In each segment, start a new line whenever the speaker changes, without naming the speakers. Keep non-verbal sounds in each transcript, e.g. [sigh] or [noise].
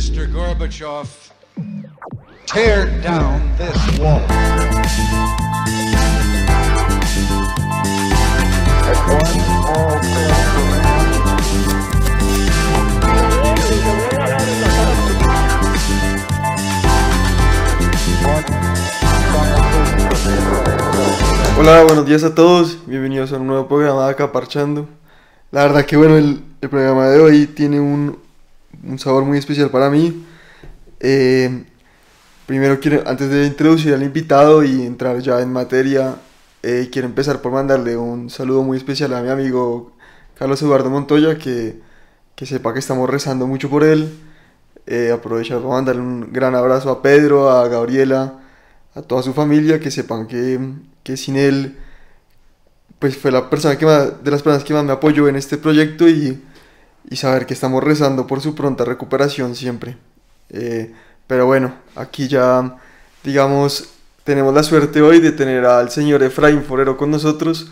Mr. Gorbachev, tear down this wall.
Hola, buenos días a todos. Bienvenidos a un nuevo programa de Acá. La verdad que bueno, el, el programa de hoy tiene un, un sabor muy especial para mí. Eh, primero quiero, antes de introducir al invitado y entrar ya en materia, eh, quiero empezar por mandarle un saludo muy especial a mi amigo Carlos Eduardo Montoya, que, que sepa que estamos rezando mucho por él. Eh, aprovechar para mandarle un gran abrazo a Pedro, a Gabriela, a toda su familia, que sepan que, que sin él, pues fue la persona que más, de las personas que más me apoyó en este proyecto y, y saber que estamos rezando por su pronta recuperación siempre. Eh, pero bueno, aquí ya, digamos, tenemos la suerte hoy de tener al señor Efraín Forero con nosotros,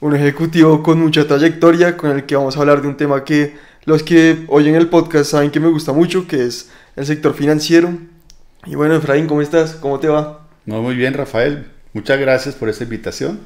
un ejecutivo con mucha trayectoria, con el que vamos a hablar de un tema que los que oyen el podcast saben que me gusta mucho, que es el sector financiero. Y bueno, Efraín, ¿cómo estás? ¿Cómo te va?
No, muy bien, Rafael. Muchas gracias por esta invitación.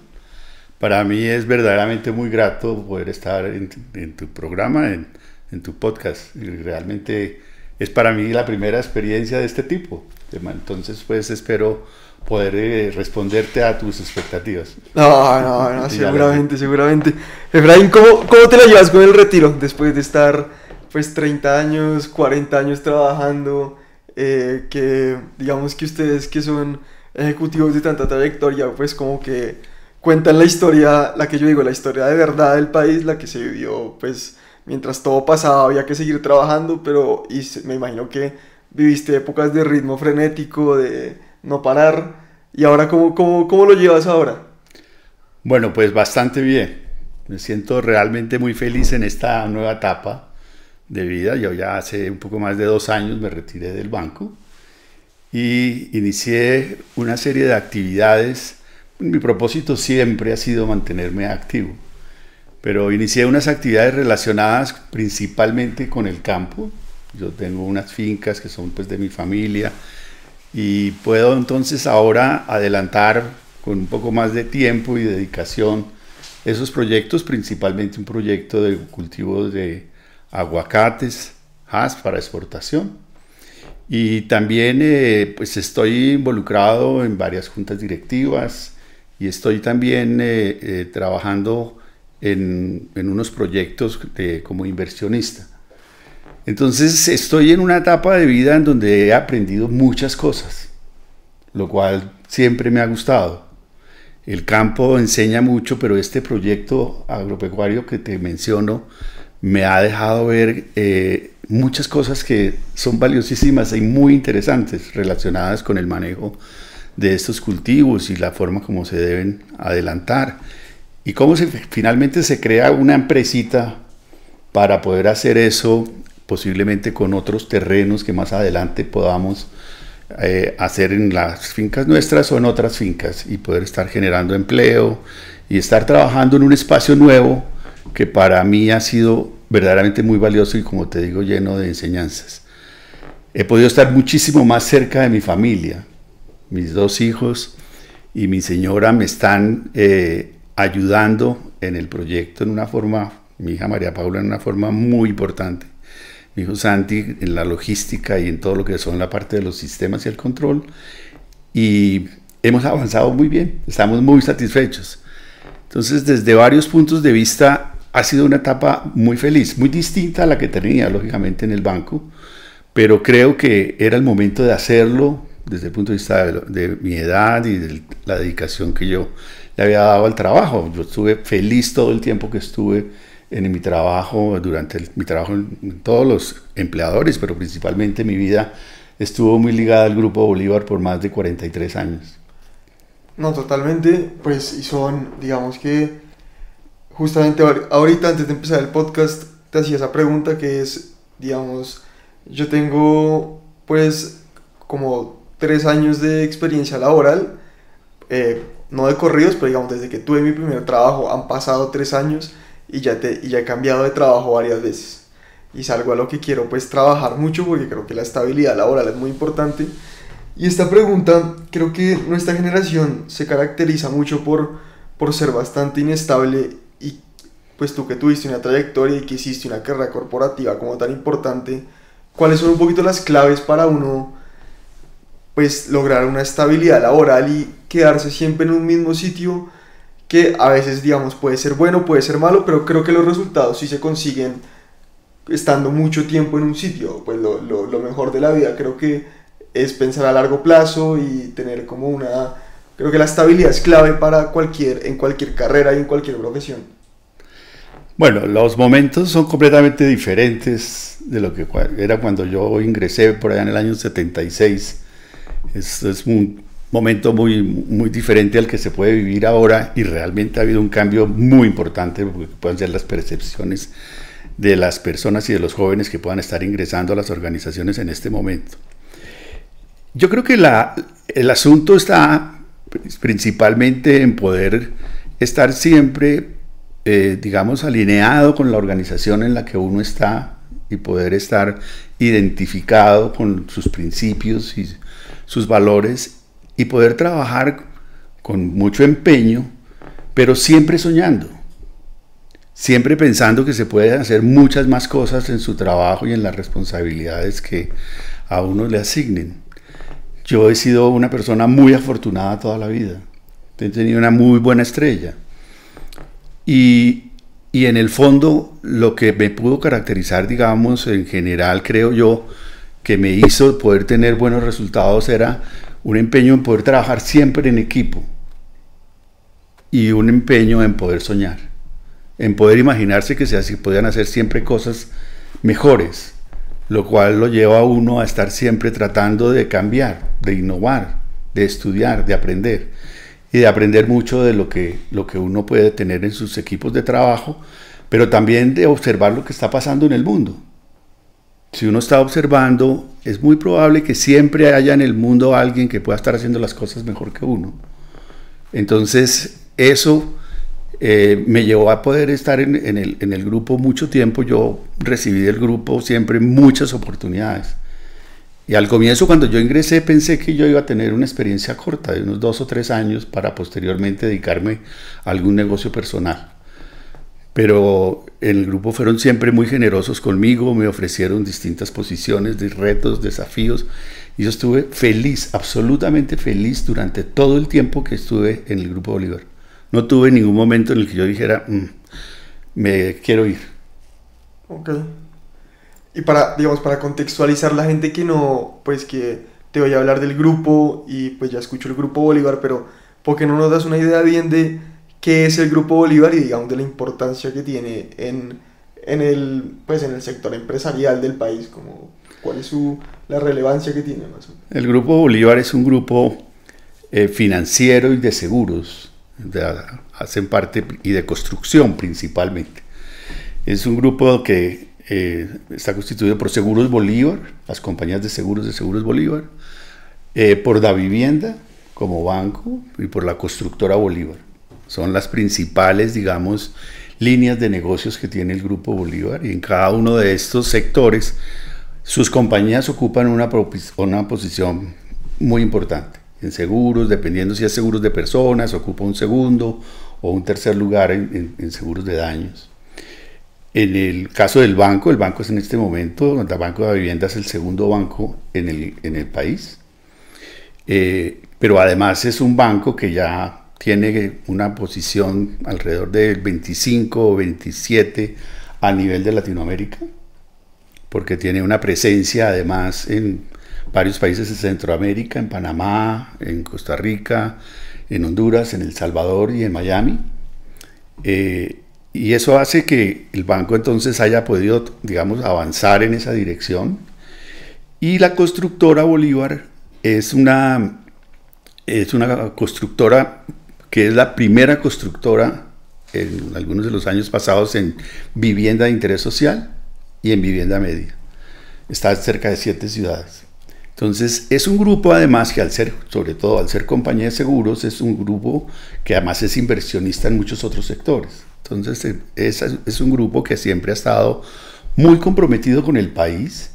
Para mí es verdaderamente muy grato poder estar en, en tu programa, en, en, tu podcast. Y realmente es para mí la primera experiencia de este tipo. Entonces, pues espero poder eh, responderte a tus expectativas.
No, no, no, [laughs] seguramente, seguramente. Efraín, ¿cómo, ¿cómo te la llevas con el retiro después de estar pues 30 años, 40 años trabajando? Eh, que digamos que ustedes que son ejecutivos de tanta trayectoria, pues como que cuentan la historia, la que yo digo, la historia de verdad del país, la que se vivió, pues mientras todo pasaba había que seguir trabajando, pero y me imagino que viviste épocas de ritmo frenético, de no parar, y ahora ¿cómo, cómo, cómo lo llevas ahora?
Bueno, pues bastante bien. Me siento realmente muy feliz en esta nueva etapa de vida. Yo ya hace un poco más de dos años me retiré del banco y inicié una serie de actividades. Mi propósito siempre ha sido mantenerme activo, pero inicié unas actividades relacionadas principalmente con el campo. Yo tengo unas fincas que son pues de mi familia y puedo entonces ahora adelantar con un poco más de tiempo y dedicación esos proyectos, principalmente un proyecto de cultivo de aguacates, has para exportación y también eh, pues estoy involucrado en varias juntas directivas y estoy también eh, eh, trabajando en, en, unos proyectos como inversionista. Entonces estoy en una etapa de vida en donde he aprendido muchas cosas, lo cual siempre me ha gustado. El campo enseña mucho, pero este proyecto agropecuario que te menciono me ha dejado ver eh, muchas cosas que son valiosísimas y muy interesantes relacionadas con el manejo de estos cultivos y la forma como se deben adelantar y cómo finalmente se crea una empresita para poder hacer eso posiblemente con otros terrenos que más adelante podamos eh, hacer en las fincas nuestras o en otras fincas y poder estar generando empleo y estar trabajando en un espacio nuevo que para mí ha sido verdaderamente muy valioso y como te digo lleno de enseñanzas. He podido estar muchísimo más cerca de mi familia. Mis dos hijos y mi señora me están eh, ayudando en el proyecto en una forma, mi hija María Paula en una forma muy importante. Mi hijo Santi en la logística y en todo lo que son la parte de los sistemas y el control. Y hemos avanzado muy bien, estamos muy satisfechos. Entonces, desde varios puntos de vista, ha sido una etapa muy feliz, muy distinta a la que tenía, lógicamente, en el banco, pero creo que era el momento de hacerlo desde el punto de vista de, mi edad y de la dedicación que yo le había dado al trabajo. Yo estuve feliz todo el tiempo que estuve en mi trabajo, durante mi trabajo en todos los empleadores, pero principalmente mi vida estuvo muy ligada al Grupo Bolívar por más de 43 años.
No, totalmente, pues, y son, digamos que justamente ahorita antes de empezar el podcast te hacía esa pregunta que es, digamos, yo tengo pues como tres años de experiencia laboral, eh, no de corridos, pero digamos desde que tuve mi primer trabajo han pasado tres años y ya, te, y ya he cambiado de trabajo varias veces. y es algo a lo que quiero pues trabajar mucho porque creo que la estabilidad laboral es muy importante. Y esta pregunta, creo que nuestra generación se caracteriza mucho por, por ser bastante inestable y pues tú que tuviste una trayectoria y que hiciste una carrera corporativa como tan importante, ¿cuáles son un poquito las claves para uno pues lograr una estabilidad laboral y quedarse siempre en un mismo sitio que a veces digamos puede ser bueno, puede ser malo, pero creo que los resultados sí se consiguen estando mucho tiempo en un sitio, pues lo, lo, mejor de la vida creo que es pensar a largo plazo y tener como una creo que la estabilidad es clave para cualquier en cualquier carrera y en cualquier profesión.
Bueno, los momentos son completamente diferentes de lo que era cuando yo ingresé por allá en el año 76. Es, es un momento muy, muy diferente al que se puede vivir ahora y realmente ha habido un cambio muy importante porque pueden ser las percepciones de las personas y de los jóvenes que puedan estar ingresando a las organizaciones en este momento. Yo creo que el asunto está principalmente en poder estar siempre, eh, digamos, alineado con la organización en la que uno está y poder estar identificado con sus principios y sus valores y poder trabajar con mucho empeño, pero siempre soñando, siempre pensando que se pueden hacer muchas más cosas en su trabajo y en las responsabilidades que a uno le asignen. Yo he sido una persona muy afortunada toda la vida. He tenido una muy buena estrella. Y, y en el fondo, lo que me pudo caracterizar, digamos, en general, creo yo, que me hizo poder tener buenos resultados era un empeño en poder trabajar siempre en equipo y un empeño en poder soñar, en poder imaginarse que se podían hacer siempre cosas mejores, lo cual lo lleva a uno a estar siempre tratando de cambiar, de innovar, de estudiar, de aprender y de aprender mucho de lo que, lo que uno puede tener en sus equipos de trabajo, pero también de observar lo que está pasando en el mundo. Si uno está observando, es muy probable que siempre haya en el mundo alguien que pueda estar haciendo las cosas mejor que uno. Entonces, eso eh, me llevó a poder estar en, el, en, el, grupo mucho tiempo. Yo recibí del grupo siempre muchas oportunidades. Y al comienzo, cuando yo ingresé, pensé que yo iba a tener una experiencia corta de unos dos o tres años para posteriormente dedicarme a algún negocio personal. Pero en el grupo fueron siempre muy generosos conmigo, me ofrecieron distintas posiciones, retos, desafíos. Y yo estuve feliz, absolutamente feliz durante todo el tiempo que estuve en el Grupo Bolívar. No tuve ningún momento en el que yo dijera, mm, me quiero ir.
Ok. Y para, digamos, para contextualizar la gente que no, pues que te voy a hablar del grupo y pues ya escucho el Grupo Bolívar, pero ¿por qué no nos das una idea bien de qué es el Grupo Bolívar y digamos de la importancia que tiene en, en el, pues, en el sector empresarial del país? Como, ¿Cuál es su, la relevancia que tiene más
El Grupo Bolívar es un grupo eh, financiero y de seguros de, hacen parte y de construcción principalmente. Es un grupo que eh, está constituido por Seguros Bolívar, las compañías de seguros de Seguros Bolívar, eh, por Da Vivienda como banco y por la constructora Bolívar. Son las principales, digamos, líneas de negocios que tiene el Grupo Bolívar y en cada uno de estos sectores sus compañías ocupan una, una posición muy importante en seguros, dependiendo si es seguros de personas, ocupa un segundo o un tercer lugar en, seguros de daños. En el caso del banco, el banco es en este momento, el Banco de Vivienda es el segundo banco en el, en el país, eh, pero además es un banco que ya tiene una posición alrededor del 25 o 27 a nivel de Latinoamérica, porque tiene una presencia además en varios países de Centroamérica, en Panamá, en Costa Rica, en Honduras, en El Salvador y en Miami. Eh, y eso hace que el banco entonces haya podido, digamos, avanzar en esa dirección. Y la constructora Bolívar es una, es una constructora que es la primera constructora en algunos de los años pasados en vivienda de interés social y en vivienda media. Está cerca de siete ciudades. Entonces, es un grupo además que al ser, sobre todo al ser compañía de seguros, es un grupo que además es inversionista en muchos otros sectores. Entonces, es, es un grupo que siempre ha estado muy comprometido con el país.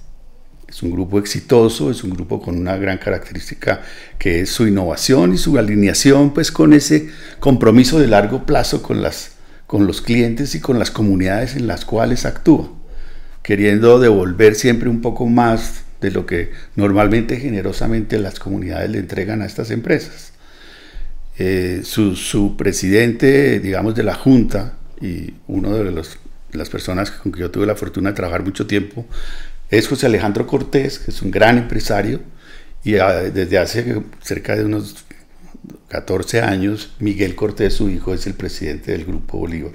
Es un grupo exitoso, es un grupo con una gran característica que es su innovación y su alineación pues con ese compromiso de largo plazo con, las, con los clientes y con las comunidades en las cuales actúa, queriendo devolver siempre un poco más de lo que normalmente generosamente las comunidades le entregan a estas empresas. Eh, su, su, presidente, digamos, de la Junta y uno de los, las personas con que yo tuve la fortuna de trabajar mucho tiempo es José Alejandro Cortés, que es un gran empresario y ah, desde hace cerca de unos 14 años, Miguel Cortés, su hijo, es el presidente del Grupo Bolívar.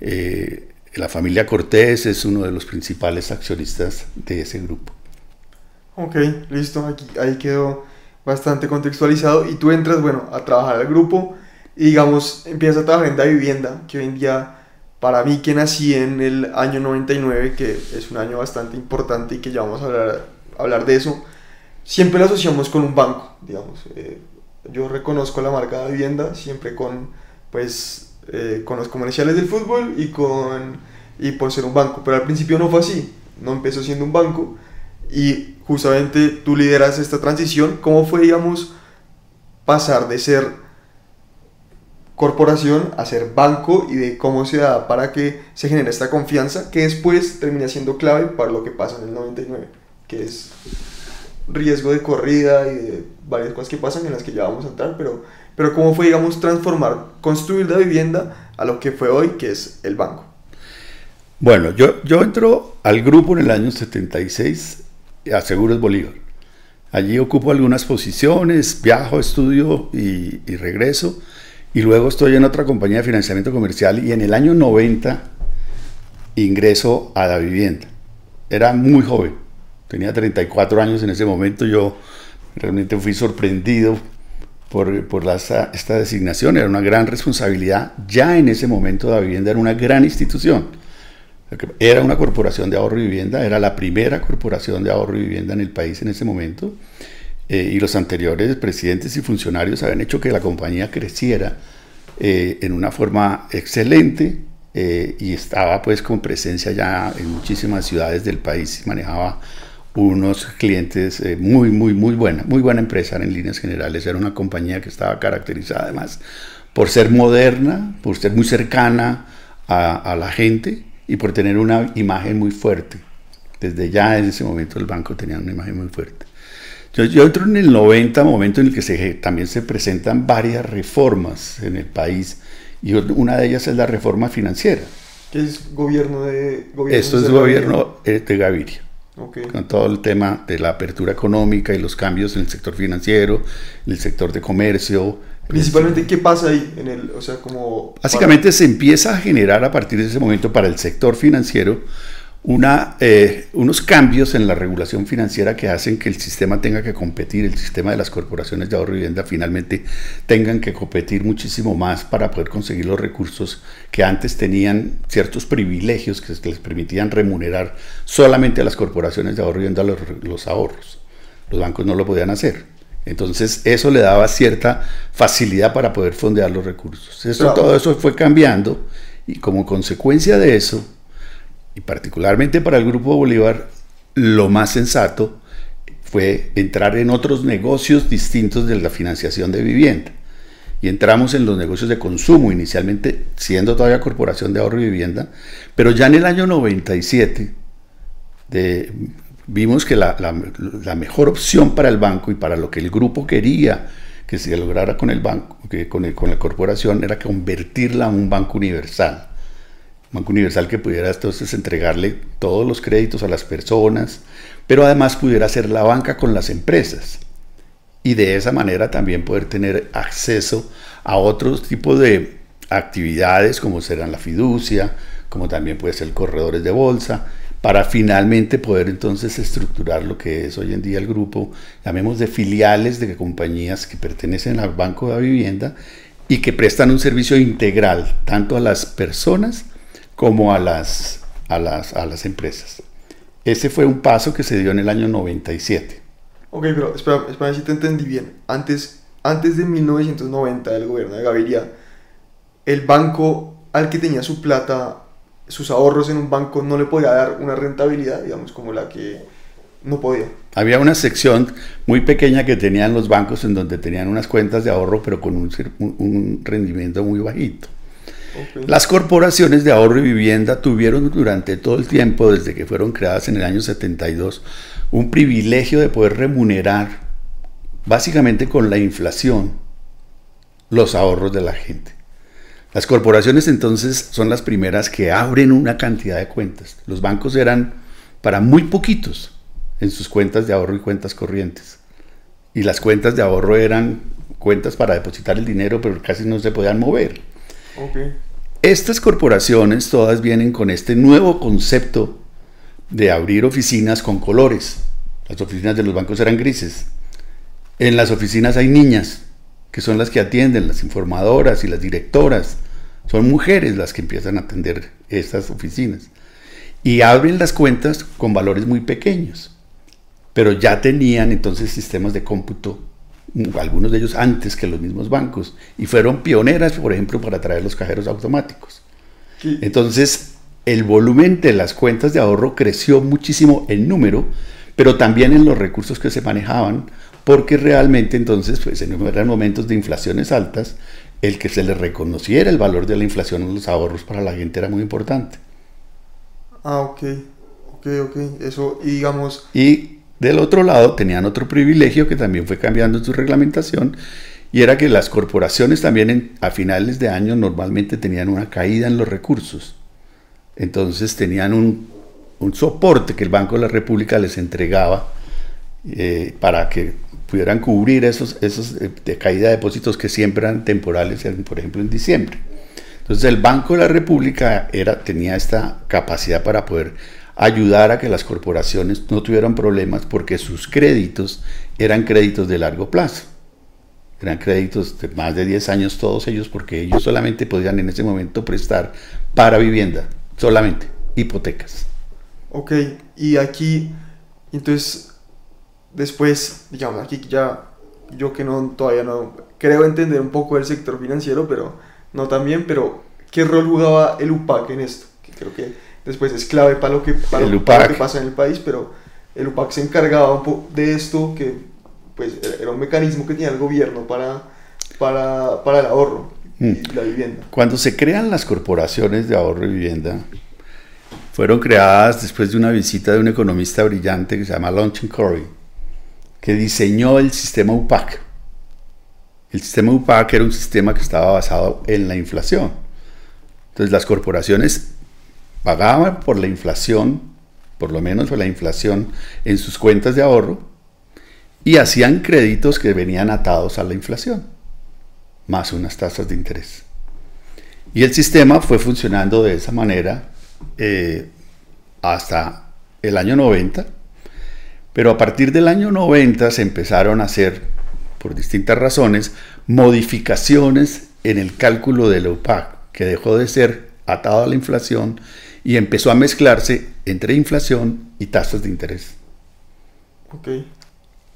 Eh, la familia Cortés es uno de los principales accionistas de ese grupo.
Ok, listo, Aquí, ahí quedó bastante contextualizado y tú entras, bueno, a trabajar al grupo y digamos, empiezas a trabajar en la vivienda, que hoy en día, para mí que nací en el año 99, que es un año bastante importante y que ya vamos a hablar, hablar de eso, siempre lo asociamos con un banco, digamos. Eh, yo reconozco la marca de vivienda siempre con, pues, eh, con los comerciales del fútbol y, con, y por ser un banco, pero al principio no fue así, no empezó siendo un banco y justamente tú lideras esta transición. ¿Cómo fue, digamos, pasar de ser corporación a ser banco y de cómo se da para que se genere esta confianza que después termina siendo clave para lo que pasa en el 99, que es riesgo de corrida y de varias cosas que pasan en las que ya vamos a entrar, pero, pero cómo fue, digamos, transformar, construir la vivienda a lo que fue hoy, que es el banco.
Bueno, yo, yo entro al grupo en el año 76 a Seguros Bolívar. Allí ocupo algunas posiciones, viajo, estudio y, regreso. Y luego estoy en otra compañía de financiamiento comercial y en el año 90 ingreso a la vivienda. Era muy joven, tenía 34 años en ese momento. Yo realmente fui sorprendido por, por esta designación. Era una gran responsabilidad. Ya en ese momento la vivienda era una gran institución era una corporación de ahorro y vivienda, era la primera corporación de ahorro y vivienda en el país en ese momento. Eh, y los anteriores presidentes y funcionarios habían hecho que la compañía creciera eh, en una forma excelente eh, y estaba pues con presencia ya en muchísimas ciudades del país y manejaba unos clientes muy, muy, muy buena, muy buena empresa en líneas generales. Era una compañía que estaba caracterizada además por ser moderna, por ser muy cercana a, a la gente y por tener una imagen muy fuerte. Desde ya en ese momento el banco tenía una imagen muy fuerte. Yo, yo entro en el 90, momento en el que se, también se presentan varias reformas en el país y una de ellas es la reforma financiera.
¿Qué es gobierno de
gobierno Esto es gobierno de Gaviria. Con todo el tema de la apertura económica y los cambios en el sector financiero, en el sector de comercio,
Principalmente, ¿qué pasa ahí? En el, o sea, como
Básicamente se empieza a generar a partir de ese momento para el sector financiero una, eh, unos cambios en la regulación financiera que hacen que el sistema tenga que competir, el sistema de las corporaciones de ahorro y vivienda finalmente tengan que competir muchísimo más para poder conseguir los recursos que antes tenían ciertos privilegios que les permitían remunerar solamente a las corporaciones de ahorro y vivienda los, los ahorros. Los bancos no lo podían hacer. Entonces eso le daba cierta facilidad para poder fondear los recursos. Eso, Todo eso fue cambiando y como consecuencia de eso, y particularmente para el Grupo Bolívar, lo más sensato fue entrar en otros negocios distintos de la financiación de vivienda. Y entramos en los negocios de consumo, inicialmente siendo todavía Corporación de Ahorro y Vivienda, pero ya en el año 97, de vimos que la, mejor opción para el banco y para lo que el grupo quería que se lograra con el banco, que con, con la corporación, era convertirla en un banco universal. Banco universal que pudiera entonces entregarle todos los créditos a las personas, pero además pudiera ser la banca con las empresas. Y de esa manera también poder tener acceso a otros tipos de actividades como serán la fiducia, como también puede ser corredores de bolsa, para finalmente poder entonces estructurar lo que es hoy en día el grupo, llamemos de filiales de compañías que pertenecen al Banco de Vivienda y que prestan un servicio integral tanto a las personas como a las, a las, a las empresas. Ese fue un paso que se dio en el año 97.
Ok, pero espera, espera si te entendí bien. Antes, antes de 1990 del gobierno de Gaviria, el banco al que tenía su plata sus ahorros en un banco no le podía dar una rentabilidad, digamos, como la que no podía.
Había una sección muy pequeña que tenían los bancos en donde tenían unas cuentas de ahorro, pero con un, un rendimiento muy bajito. Las corporaciones de ahorro y vivienda tuvieron durante todo el tiempo, desde que fueron creadas en el año 72, un privilegio de poder remunerar, básicamente con la inflación, los ahorros de la gente. Las corporaciones entonces son las primeras que abren una cantidad de cuentas. Los bancos eran para muy poquitos en sus cuentas de ahorro y cuentas corrientes. Y las cuentas de ahorro eran cuentas para depositar el dinero, pero casi no se podían mover. Estas corporaciones todas vienen con este nuevo concepto de abrir oficinas con colores. Las oficinas de los bancos eran grises. En las oficinas hay niñas, que son las que atienden, las informadoras y las directoras. Son mujeres las que empiezan a atender estas oficinas. Y abren las cuentas con valores muy pequeños. Pero ya tenían entonces sistemas de cómputo, algunos de ellos antes que los mismos bancos. Y fueron pioneras, por ejemplo, para traer los cajeros automáticos.
Sí.
Entonces, el volumen de las cuentas de ahorro creció muchísimo en número, pero también en los recursos que se manejaban, porque realmente entonces, pues en eran momentos de inflaciones altas, el que se le reconociera el valor de la inflación en los ahorros para la gente era muy importante.
Ah, ok, ok, ok, eso, y digamos...
Y del otro lado tenían otro privilegio que también fue cambiando su reglamentación, y era que las corporaciones también a finales de año normalmente tenían una caída en los recursos. Entonces tenían un, un soporte que el Banco de la República les entregaba eh, para que pudieran cubrir esos, esos de caída de depósitos que siempre eran temporales, por ejemplo en diciembre. Entonces el Banco de la República era, tenía esta capacidad para poder ayudar a que las corporaciones no tuvieran problemas porque sus créditos eran créditos de largo plazo. Eran créditos de más de 10 años todos ellos porque ellos solamente podían en ese momento prestar para vivienda, solamente, hipotecas.
Ok, y aquí, entonces, después, digamos, aquí ya, yo que no, todavía no, creo entender un poco el sector financiero, pero no tan bien, pero ¿qué rol jugaba el UPAC en esto? Que creo que después es clave para lo que, para para lo que pasa en el país, pero el UPAC se encargaba un poco de esto, que pues era un mecanismo que tenía el gobierno para, para, para el ahorro
Mm.
y la vivienda.
Cuando se crean las corporaciones de ahorro y vivienda, fueron creadas después de una visita de un economista brillante que se llama Launchin Corey, que diseñó el sistema UPAC. El sistema UPAC era un sistema que estaba basado en la inflación. Entonces las corporaciones pagaban por la inflación, por lo menos por la inflación en sus cuentas de ahorro, y hacían créditos que venían atados a la inflación, más unas tasas de interés. Y el sistema fue funcionando de esa manera eh, hasta el año 90, pero a partir del año 90 se empezaron a hacer, por distintas razones, modificaciones en el cálculo del UPAC, que dejó de ser atado a la inflación y empezó a mezclarse entre inflación y tasas de interés.
Ok,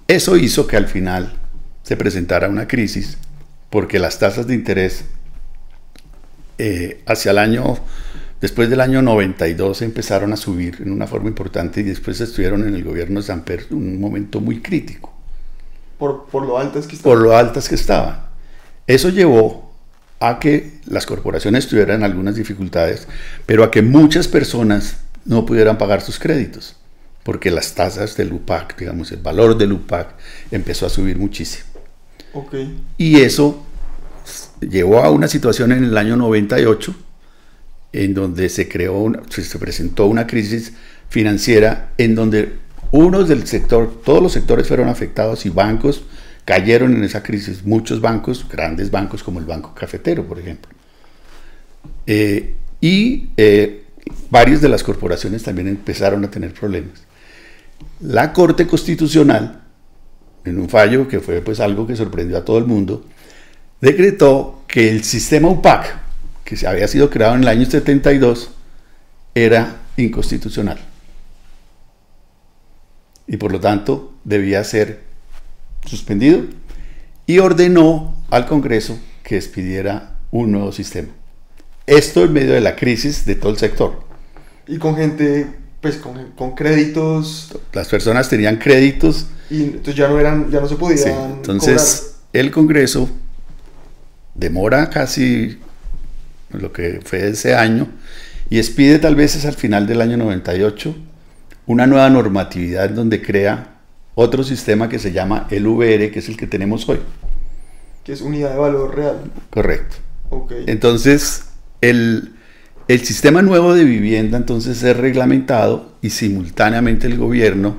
Eso hizo que al final se presentara una crisis porque las tasas de interés eh, hacia el año, después del año 92 empezaron a subir en una forma importante y después estuvieron en el gobierno de Samper en un momento muy crítico
por, por lo altas que
por lo altas que estaban. Eso llevó a que las corporaciones tuvieran algunas dificultades, pero a que muchas personas no pudieran pagar sus créditos, porque las tasas del UPAC, digamos, el valor del UPAC empezó a subir muchísimo.
Ok,
Y eso llevó a una situación en el año 98 en donde se creó, una- se presentó una crisis financiera en donde unos del sector, todos los sectores fueron afectados y bancos cayeron en esa crisis. Muchos bancos, grandes bancos como el Banco Cafetero, por ejemplo. Eh, y eh, varias de las corporaciones también empezaron a tener problemas. La Corte Constitucional, en un fallo que fue pues algo que sorprendió a todo el mundo, decretó que el sistema UPAC, que se había sido creado en el año 72, era inconstitucional. Y por lo tanto debía ser suspendido y ordenó al Congreso que expidiera un nuevo sistema. esto en medio de la crisis de todo el sector.
Y con gente, pues con, con créditos.
Las personas tenían créditos.
Y entonces ya no eran, ya no se podían.
Sí, entonces el Congreso demora casi lo que fue ese año y expide tal vez es al final del año 98 una nueva normatividad donde crea otro sistema que se llama el VR, que es el que tenemos hoy.
Que es unidad de valor real.
Correcto. Entonces, el, el sistema nuevo de vivienda entonces es reglamentado y simultáneamente el gobierno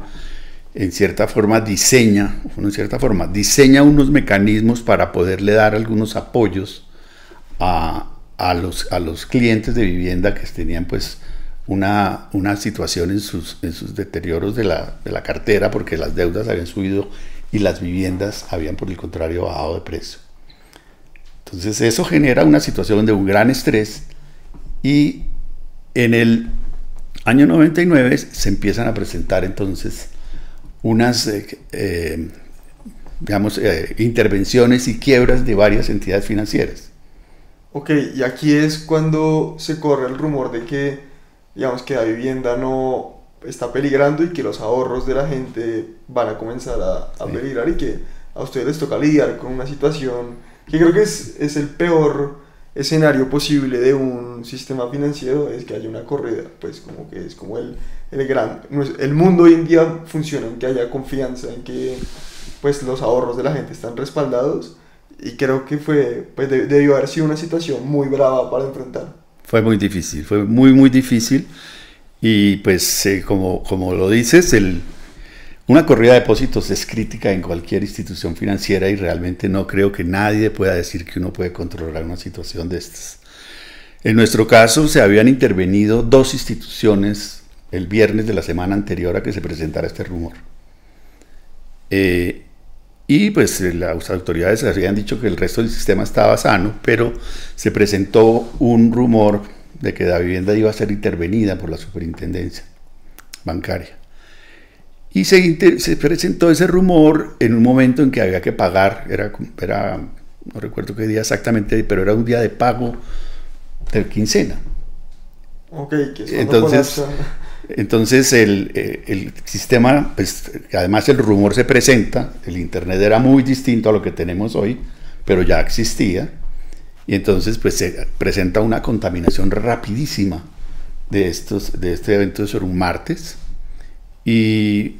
en cierta forma diseña, en cierta forma, diseña unos mecanismos para poderle dar algunos apoyos a, a, los, a los clientes de vivienda que tenían pues una, una situación en sus, en sus deterioros de la, de la cartera porque las deudas habían subido y las viviendas habían por el contrario bajado de precio. Entonces eso genera una situación de un gran estrés y en el año 99 se empiezan a presentar entonces unas eh, eh, digamos, eh, intervenciones y quiebras de varias entidades financieras.
Ok, y aquí es cuando se corre el rumor de que, digamos, que la vivienda no está peligrando y que los ahorros de la gente van a comenzar a, a peligrar y que a ustedes les toca lidiar con una situación que creo que es, es el peor escenario posible de un sistema financiero, es que haya una corrida, pues como que es como el, el gran... El mundo hoy en día funciona en que haya confianza, en que pues los ahorros de la gente están respaldados y creo que fue, pues debió haber sido una situación muy brava para enfrentar.
Fue muy difícil, fue muy, muy difícil. Y pues, eh, como, como lo dices, el, una corrida de depósitos es crítica en cualquier institución financiera y realmente no creo que nadie pueda decir que uno puede controlar una situación de estas. En nuestro caso, se habían intervenido dos instituciones el viernes de la semana anterior a que se presentara este rumor. Eh, y pues eh, las autoridades habían dicho que el resto del sistema estaba sano, pero se presentó un rumor de que la vivienda iba a ser intervenida por la superintendencia bancaria. Y se, se presentó ese rumor en un momento en que había que pagar, era, era, no recuerdo qué día exactamente, pero era un día de pago de quincena.
Ok, que es
Entonces, entonces el, eh, el, sistema, pues además el rumor se presenta, el Internet era muy distinto a lo que tenemos hoy, pero ya existía, y entonces pues se presenta una contaminación rapidísima de, estos, de este evento sobre un martes, y,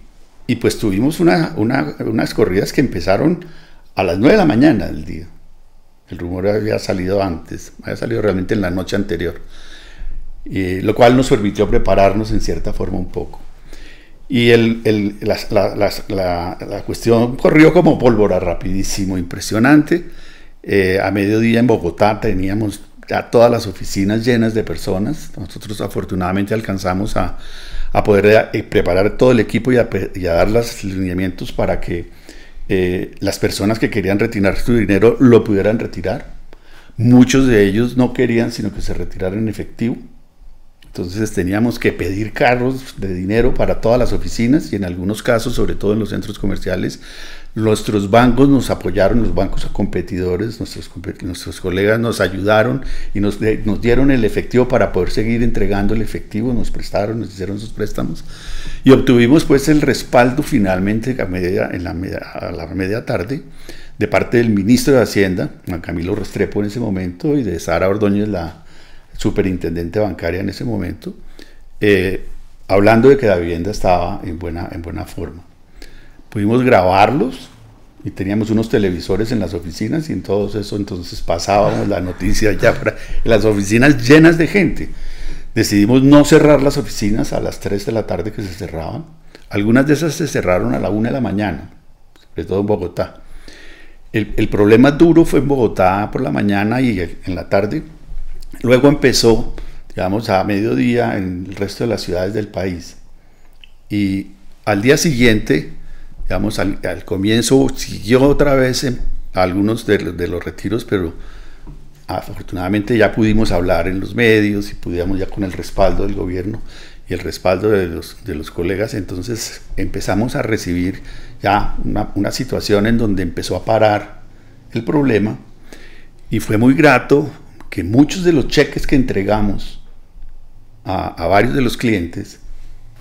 y pues tuvimos una, una, unas corridas que empezaron a las 9 de la mañana del día. El rumor había salido antes, había salido realmente en la noche anterior lo cual nos permitió prepararnos en cierta forma un poco. Y el, el, la, la, la, la, cuestión corrió como pólvora rapidísimo, impresionante. Eh, a mediodía en Bogotá teníamos ya todas las oficinas llenas de personas. Nosotros afortunadamente alcanzamos a, a poder eh, preparar todo el equipo y a, y a, dar los lineamientos para que eh, las personas que querían retirar su dinero lo pudieran retirar. Muchos de ellos no querían sino que se retiraran en efectivo. Entonces teníamos que pedir carros de dinero para todas las oficinas y en algunos casos, sobre todo en los centros comerciales, nuestros bancos nos apoyaron, los bancos competidores, nuestros, nuestros colegas nos ayudaron y nos, nos, dieron el efectivo para poder seguir entregando el efectivo, nos prestaron, nos hicieron sus préstamos y obtuvimos pues el respaldo finalmente a, media, en la media, a la media tarde de parte del ministro de Hacienda, Camilo Restrepo en ese momento, y de Sara Ordóñez, la superintendente bancaria en ese momento, eh, hablando de que la vivienda estaba en buena, en buena forma. Pudimos grabarlos y teníamos unos televisores en las oficinas y en todo eso entonces pasábamos la noticia ya para las oficinas llenas de gente. Decidimos no cerrar las oficinas a las 3 de la tarde que se cerraban. Algunas de esas se cerraron a la 1 de la mañana, sobre todo en Bogotá. El, el problema duro fue en Bogotá por la mañana y en la tarde, Luego empezó, digamos, a mediodía en el resto de las ciudades del país. Y al día siguiente, digamos, al, comienzo siguió otra vez en algunos de, los retiros, pero afortunadamente ya pudimos hablar en los medios y pudimos ya con el respaldo del gobierno y el respaldo de los, colegas, entonces empezamos a recibir ya una situación en donde empezó a parar el problema y fue muy grato que muchos de los cheques que entregamos a, a varios de los clientes,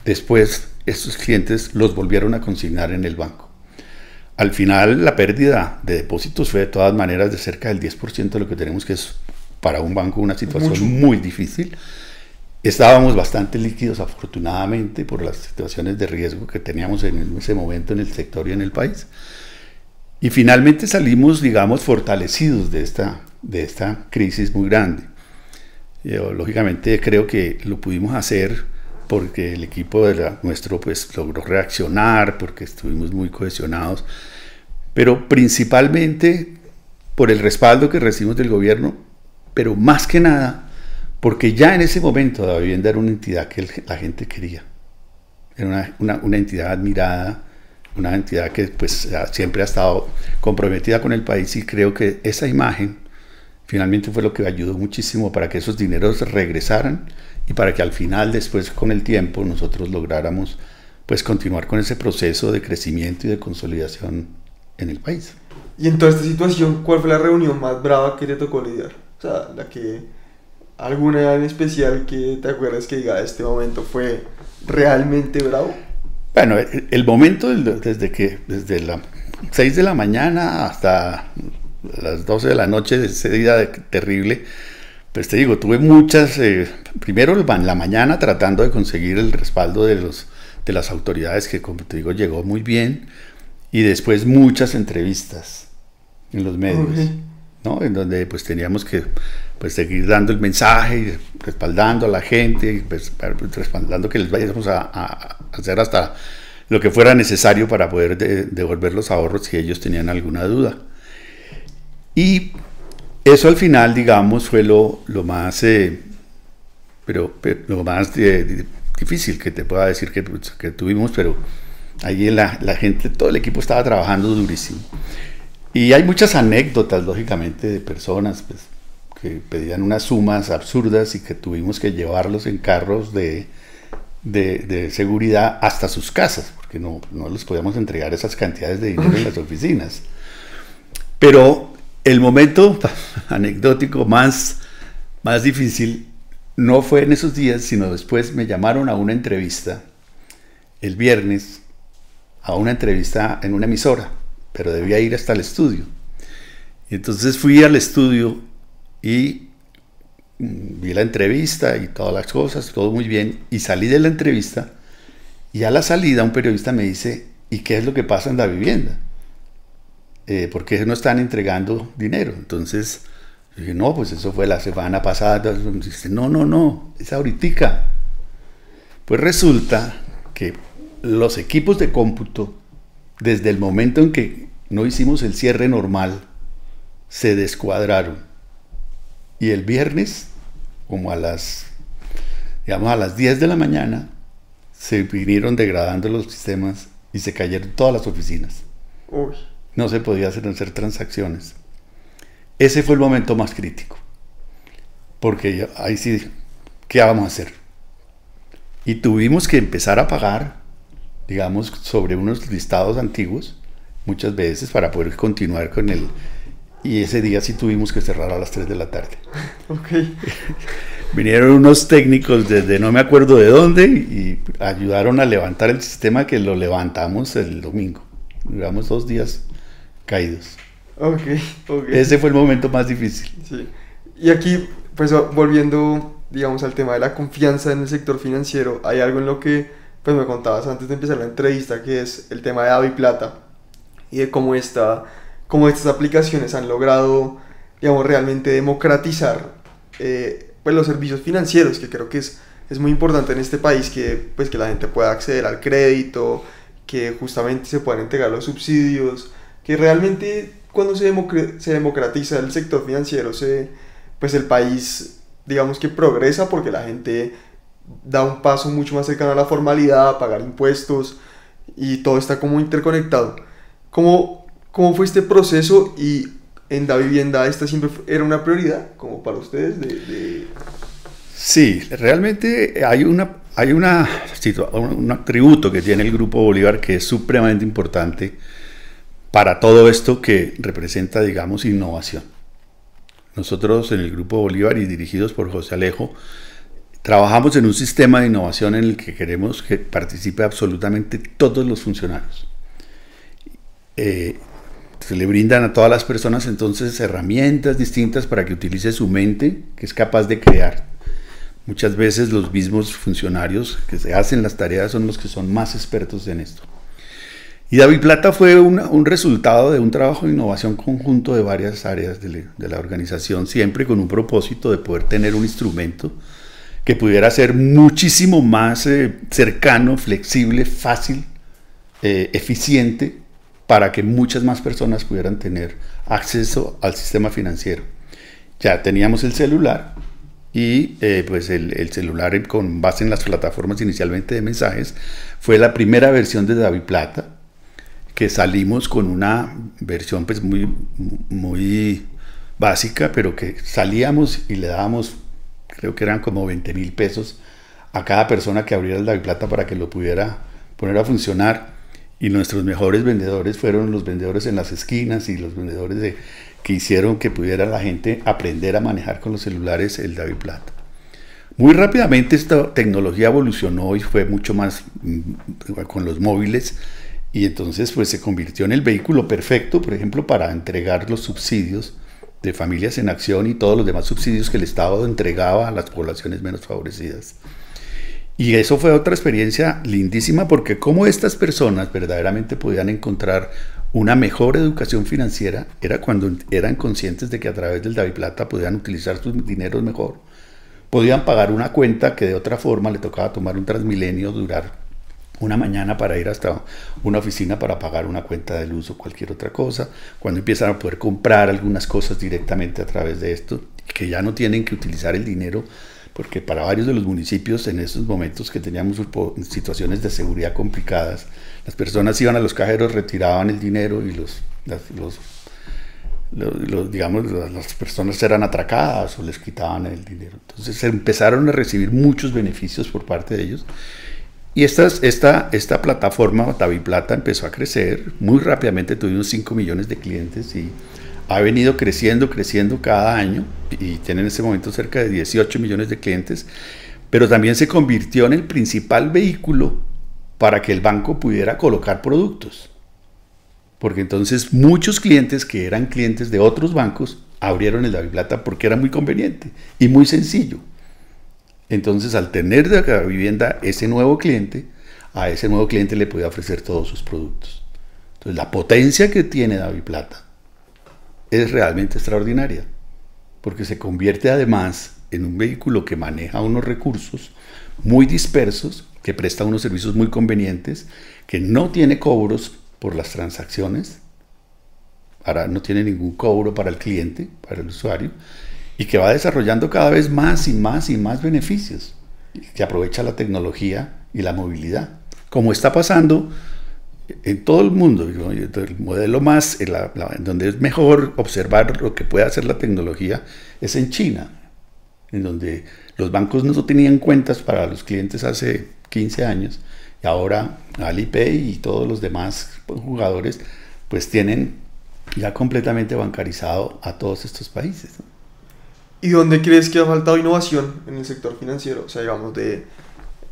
después estos clientes los volvieron a consignar en el banco. Al final la pérdida de depósitos fue de todas maneras de cerca del 10% de lo que tenemos, que es para un banco una situación
Mucho.
muy difícil. Estábamos bastante líquidos afortunadamente por las situaciones de riesgo que teníamos en ese momento en el sector y en el país. Y finalmente salimos, digamos, fortalecidos de esta, de esta crisis muy grande. Yo, lógicamente creo que lo pudimos hacer porque el equipo de nuestro pues logró reaccionar, porque estuvimos muy cohesionados, pero principalmente por el respaldo que recibimos del gobierno, pero más que nada porque ya en ese momento la vivienda era una entidad que la gente quería, era una, una- entidad admirada, una entidad que pues siempre ha estado comprometida con el país y creo que esa imagen finalmente fue lo que ayudó muchísimo para que esos dineros regresaran y para que al final, después con el tiempo, nosotros lográramos pues continuar con ese proceso de crecimiento y de consolidación en el país.
Y en toda esta situación, ¿cuál fue la reunión más brava que te tocó lidiar? O sea, la que... ¿Alguna en especial que te acuerdas que diga este momento fue realmente bravo?
Bueno, el, el momento desde que desde las 6 de la mañana hasta las 12 de la noche de ese día terrible, pues te digo, tuve muchas, eh, primero la mañana tratando de conseguir el respaldo de, los, de las autoridades que, como te digo, llegó muy bien, y después muchas entrevistas en los medios. ¿no? En donde pues teníamos que pues seguir dando el mensaje y respaldando a la gente, y, pues, para- respaldando que les vayamos a, a- a hacer hasta lo que fuera necesario para poder de- devolver los ahorros si ellos tenían alguna duda. Y eso al final, digamos, fue lo, lo más, eh, pero, pero lo más eh, di- difícil que te pueda decir que, pues, que tuvimos, pero ahí la, la gente, todo el equipo estaba trabajando durísimo. Y hay muchas anécdotas, lógicamente, de personas pues, que pedían unas sumas absurdas y que tuvimos que llevarlos en carros de, de, de seguridad hasta sus casas, porque no, no les podíamos entregar esas cantidades de dinero en las oficinas. Pero el momento [laughs] anecdótico más, más difícil no fue en esos días, sino después me llamaron a una entrevista el viernes, a una entrevista en una emisora, pero debía ir hasta el estudio. Entonces fui al estudio y mm, vi la entrevista y todas las cosas, todo muy bien, y salí de la entrevista y a la salida un periodista me dice, ¿y qué es lo que pasa en la vivienda? Eh, ¿Por qué no están entregando dinero? Entonces dije, no, pues eso fue la semana pasada. Dice, no, no, no, es ahorita. Pues resulta que los equipos de cómputo, desde el momento en que no hicimos el cierre normal, se descuadraron. Y el viernes, como a las, digamos, a las 10 de la mañana, se vinieron degradando los sistemas y se cayeron todas las oficinas.
Uy.
No se podía hacer, hacer transacciones. Ese fue el momento más crítico. Porque ahí sí, ¿qué vamos a hacer? Y tuvimos que empezar a pagar, digamos, sobre unos listados antiguos, muchas veces, para poder continuar con el... Y ese día sí tuvimos que cerrar a las 3 de la tarde. [laughs]
Ok. [laughs]
Vinieron unos técnicos desde no me acuerdo de dónde y ayudaron a levantar el sistema que lo levantamos el domingo. Duramos dos días caídos.
Ok. Ok.
Ese fue el momento más difícil.
Sí. Y aquí, pues volviendo, digamos, al tema de la confianza en el sector financiero, hay algo en lo que, pues me contabas antes de empezar la entrevista, que es el tema de Avi Plata y de cómo, esta, cómo estas aplicaciones han logrado, digamos, realmente democratizar eh, pues los servicios financieros, que creo que es, es muy importante en este país que, pues, que la gente pueda acceder al crédito, que justamente se puedan entregar los subsidios, que realmente cuando se, se democratiza el sector financiero, se, pues el país, digamos que progresa porque la gente da un paso mucho más cercano a la formalidad, a pagar impuestos y todo está como interconectado. ¿Cómo, cómo fue este proceso y en la vivienda esta siempre era una prioridad como para ustedes de, de-
Sí, realmente hay una hay una situa- un atributo que tiene el Grupo Bolívar que es supremamente importante para todo esto que representa, digamos, innovación. nosotros en el Grupo Bolívar y dirigidos por José Alejo, trabajamos en un sistema de innovación en el que queremos que participe absolutamente todos los funcionarios. Eh, se le brindan a todas las personas entonces herramientas distintas para que utilice su mente, que es capaz de crear. Muchas veces los mismos funcionarios que se hacen las tareas son los que son más expertos en esto. Y David Plata fue un resultado de un trabajo de innovación conjunto de varias áreas de, la organización, siempre con un propósito de poder tener un instrumento que pudiera ser muchísimo más eh, cercano, flexible, fácil, eh, eficiente, para que muchas más personas pudieran tener acceso al sistema financiero. Ya teníamos el celular y eh, pues el, el, celular con base en las plataformas inicialmente de mensajes fue la primera versión de David Plata que salimos con una versión pues muy, muy básica, pero que salíamos y le dábamos, creo que eran como 20 mil pesos a cada persona que abriera el David Plata para que lo pudiera poner a funcionar. Y nuestros mejores vendedores fueron los vendedores en las esquinas y los vendedores de, que hicieron que pudiera la gente aprender a manejar con los celulares el David Plata. Muy rápidamente esta tecnología evolucionó y fue mucho más mm, con los móviles y entonces pues se convirtió en el vehículo perfecto, por ejemplo, para entregar los subsidios de familias en acción y todos los demás subsidios que el Estado entregaba a las poblaciones menos favorecidas. Y eso fue otra experiencia lindísima porque como estas personas verdaderamente podían encontrar una mejor educación financiera era cuando eran conscientes de que a través del David Plata podían utilizar sus dineros mejor. Podían pagar una cuenta que de otra forma le tocaba tomar un transmilenio, durar una mañana para ir hasta una oficina para pagar una cuenta de luz o cualquier otra cosa, cuando empiezan a poder comprar algunas cosas directamente a través de esto, que ya no tienen que utilizar el dinero, porque para varios de los municipios en estos momentos que teníamos situaciones de seguridad complicadas, las personas iban a los cajeros, retiraban el dinero y los, los, los digamos, las personas eran atracadas o les quitaban el dinero. Entonces empezaron a recibir muchos beneficios por parte de ellos y esta, esta, esta plataforma, Plata empezó a crecer muy rápidamente, tuvimos 5 millones de clientes y ha venido creciendo, creciendo cada año y tiene en ese momento cerca de 18 millones de clientes, pero también se convirtió en el principal vehículo para que el banco pudiera colocar productos. Porque entonces muchos clientes que eran clientes de otros bancos abrieron el Plata porque era muy conveniente y muy sencillo. Entonces, al tener de la vivienda ese nuevo cliente, a ese nuevo cliente le puede ofrecer todos sus productos. Entonces, la potencia que tiene David Plata es realmente extraordinaria, porque se convierte además en un vehículo que maneja unos recursos muy dispersos, que presta unos servicios muy convenientes, que no tiene cobros por las transacciones, ahora no tiene ningún cobro para el cliente, para el usuario, y que va desarrollando cada vez más y más y más beneficios, que aprovecha la tecnología y la movilidad, como está pasando en todo el mundo. El modelo más, en donde es mejor observar lo que puede hacer la tecnología, es en China, en donde los bancos no tenían cuentas para los clientes hace 15 años, y ahora Alipay y todos los demás jugadores pues tienen ya completamente bancarizado a todos estos países.
¿Y dónde crees que ha faltado innovación en el sector financiero? O sea, digamos, de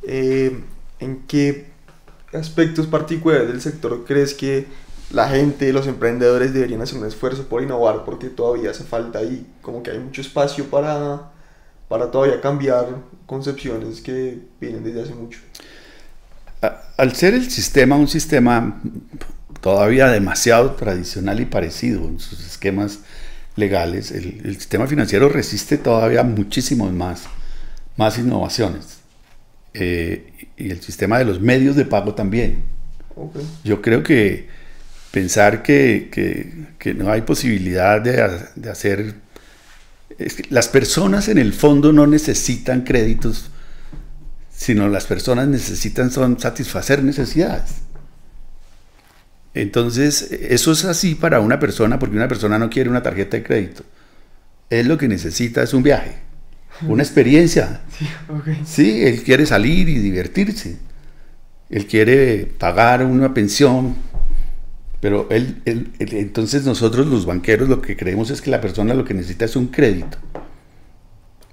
eh, en qué aspectos particulares del sector crees que la gente, los emprendedores deberían hacer un esfuerzo por innovar porque todavía hace falta y como que hay mucho espacio para, para todavía cambiar concepciones que vienen desde hace mucho.
Al ser el sistema un sistema todavía demasiado tradicional y parecido en sus esquemas legales, el, sistema financiero resiste todavía muchísimo más, más innovaciones. Eh, y el sistema de los medios de pago también. Yo creo que pensar que, que, no hay posibilidad de, de hacer... las personas en el fondo no necesitan créditos, sino las personas necesitan son satisfacer necesidades. Entonces, eso es así para una persona porque una persona no quiere una tarjeta de crédito. Él lo que necesita es un viaje, una experiencia. [laughs] Sí, él quiere salir y divertirse. Él quiere pagar una pensión Pero él, él- él- entonces nosotros los banqueros lo que creemos es que la persona lo que necesita es un crédito.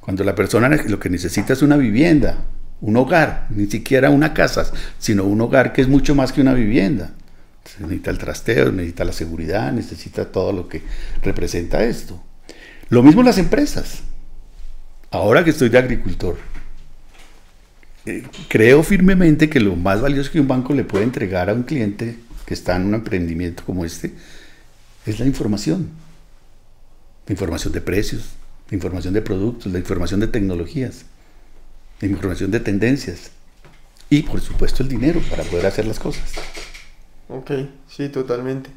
Cuando la persona lo que necesita es una vivienda, un hogar, ni siquiera una casa, sino un hogar que es mucho más que una vivienda. Se necesita el trasteo, necesita la seguridad, necesita todo lo que representa esto. Lo mismo las empresas. Ahora que estoy de agricultor, eh, creo firmemente que lo más valioso que un banco le puede entregar a un cliente que está en un emprendimiento como este es la información. La información de precios, la información de productos, la información de tecnologías, la información de tendencias y por supuesto el dinero para poder hacer las cosas.
Ok, sí, totalmente.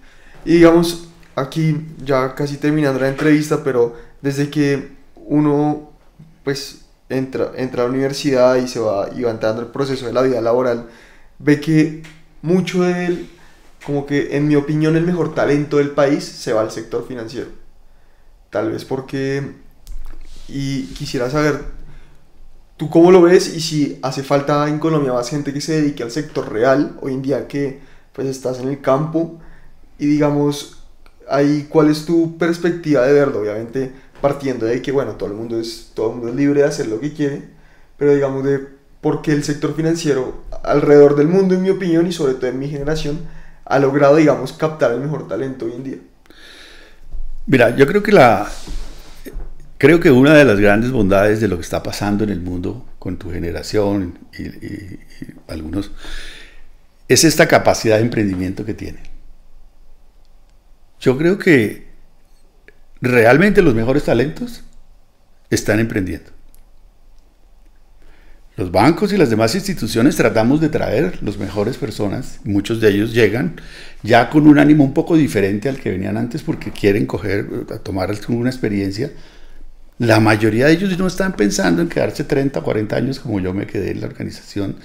Y digamos, aquí ya casi terminando la entrevista, pero desde que uno pues entra, entra a la universidad y se va, y va entrando el proceso de la vida laboral, ve que mucho de él, como que en mi opinión el mejor talento del país se va al sector financiero. Tal vez porque, y quisiera saber, ¿tú cómo lo ves? Y si hace falta en Colombia más gente que se dedique al sector real, hoy en día que pues estás en el campo y digamos ahí cuál es tu perspectiva de verlo obviamente partiendo de que bueno todo el mundo es todo el mundo es libre de hacer lo que quiere pero digamos de por qué el sector financiero alrededor del mundo en mi opinión y sobre todo en mi generación ha logrado digamos captar el mejor talento hoy en día.
Mira, yo creo que la creo que una de las grandes bondades de lo que está pasando en el mundo con tu generación y, algunos es esta capacidad de emprendimiento que tienen. Yo creo que realmente los mejores talentos están emprendiendo. Los bancos y las demás instituciones tratamos de traer los mejores personas, muchos de ellos llegan ya con un ánimo un poco diferente al que venían antes porque quieren coger, tomar una experiencia. La mayoría de ellos no están pensando en quedarse 30 o 40 años como yo me quedé en la organización,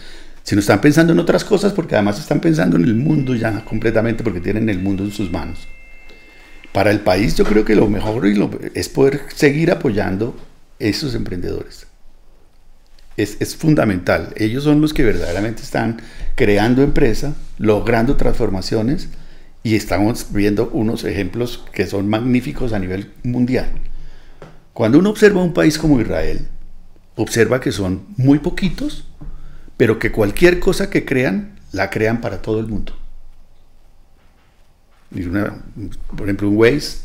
sino están pensando en otras cosas porque además están pensando en el mundo ya completamente porque tienen el mundo en sus manos. Para el país yo creo que lo mejor y lo- es poder seguir apoyando esos emprendedores. Es, es fundamental. Ellos son los que verdaderamente están creando empresa, logrando transformaciones y estamos viendo unos ejemplos que son magníficos a nivel mundial. Cuando uno observa un país como Israel, observa que son muy poquitos, pero que cualquier cosa que crean, la crean para todo el mundo. Una- por ejemplo, un Waze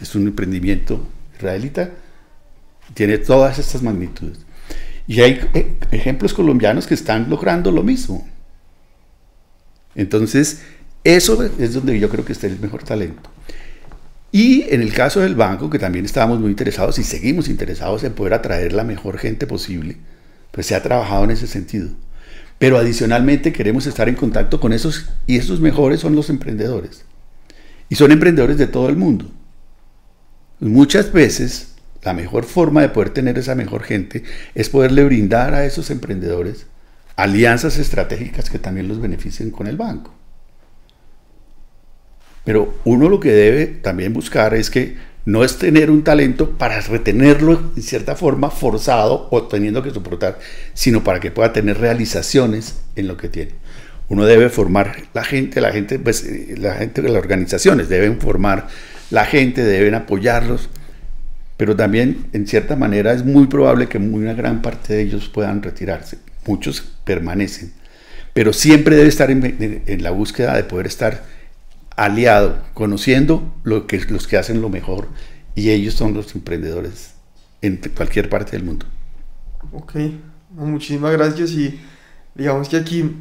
es un emprendimiento israelita, tiene todas estas magnitudes. Y hay eh, ejemplos colombianos que están logrando lo mismo. Entonces, eso es donde yo creo que está el mejor talento. Y en el caso del banco, que también estábamos muy interesados y seguimos interesados en poder atraer la mejor gente posible, pues se ha trabajado en ese sentido. Pero adicionalmente queremos estar en contacto con esos, y esos mejores son los emprendedores. Y son emprendedores de todo el mundo. Muchas veces la mejor forma de poder tener esa mejor gente es poderle brindar a esos emprendedores alianzas estratégicas que también los beneficien con el banco. Pero uno lo que debe también buscar es que no es tener un talento para retenerlo en cierta forma forzado o teniendo que soportar, sino para que pueda tener realizaciones en lo que tiene. Uno debe formar la gente, la gente, pues, eh, la gente las organizaciones deben formar la gente, deben apoyarlos, pero también en cierta manera es muy probable que una gran parte de ellos puedan retirarse. Muchos permanecen, pero siempre debe estar en la búsqueda de poder estar aliado, conociendo lo que, los que hacen lo mejor y ellos son los emprendedores en cualquier parte del mundo.
Ok, muchísimas gracias y digamos que aquí,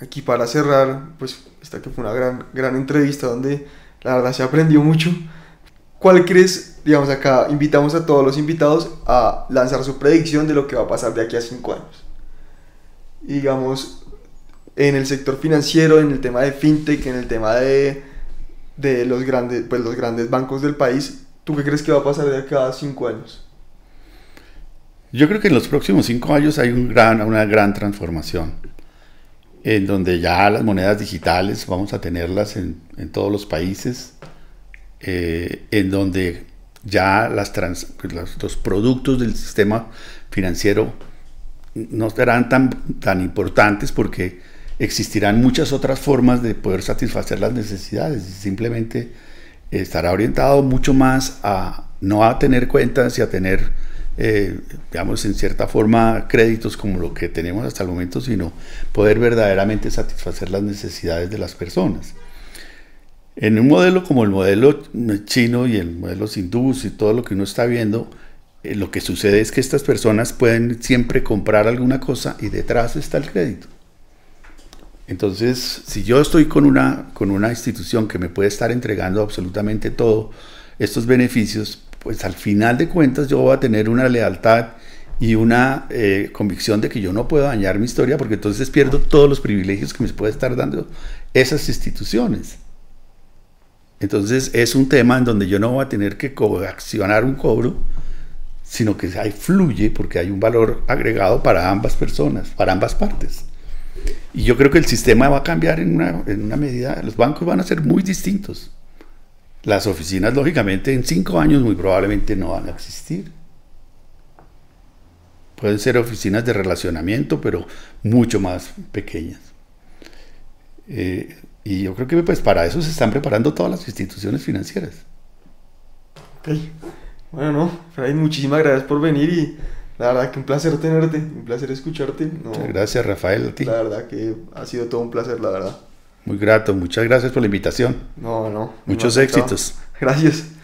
aquí para cerrar, pues esta que fue una gran, gran entrevista donde la verdad se aprendió mucho. ¿Cuál crees, digamos acá, invitamos a todos los invitados a lanzar su predicción de lo que va a pasar de aquí a cinco años? Y digamos, en el sector financiero, en el tema de fintech, en el tema de, de los, grandes, pues, los grandes bancos del país, ¿tú qué crees que va a pasar de acá a cinco años?
Yo creo que en los próximos cinco años hay una gran transformación, en donde ya las monedas digitales vamos a tenerlas en, en todos los países, eh, en donde ya las trans- pues, los, los productos del sistema financiero no serán tan, tan importantes porque existirán muchas otras formas de poder satisfacer las necesidades. Simplemente estará orientado mucho más a no a tener cuentas y a tener, eh, digamos, en cierta forma créditos como lo que tenemos hasta el momento, sino poder verdaderamente satisfacer las necesidades de las personas. En un modelo como el modelo chino y el modelo hindú y todo lo que uno está viendo, eh, lo que sucede es que estas personas pueden siempre comprar alguna cosa y detrás está el crédito. Entonces, si yo estoy con una, con una institución que me puede estar entregando absolutamente todo estos beneficios, pues al final de cuentas yo voy a tener una lealtad y una eh, convicción de que yo no puedo dañar mi historia porque entonces pierdo todos los privilegios que me puede estar dando esas instituciones. Entonces es un tema en donde yo no voy a tener que coaccionar un cobro, sino que ahí fluye porque hay un valor agregado para ambas personas, para ambas partes. Y yo creo que el sistema va a cambiar en una, en una medida, los bancos van a ser muy distintos. Las oficinas, lógicamente, en cinco años muy probablemente no van a existir. Pueden ser oficinas de relacionamiento, pero mucho más pequeñas. Eh, y yo creo que pues para eso se están preparando todas las instituciones financieras.
Ok. Bueno, no, Fray, muchísimas gracias por venir y la verdad que un placer tenerte, un placer escucharte.
Muchas gracias, Rafael, a ti.
La verdad que ha sido todo un placer, la verdad.
Muy grato, muchas gracias por la invitación.
No, no.
Muchos éxitos.
Gracias.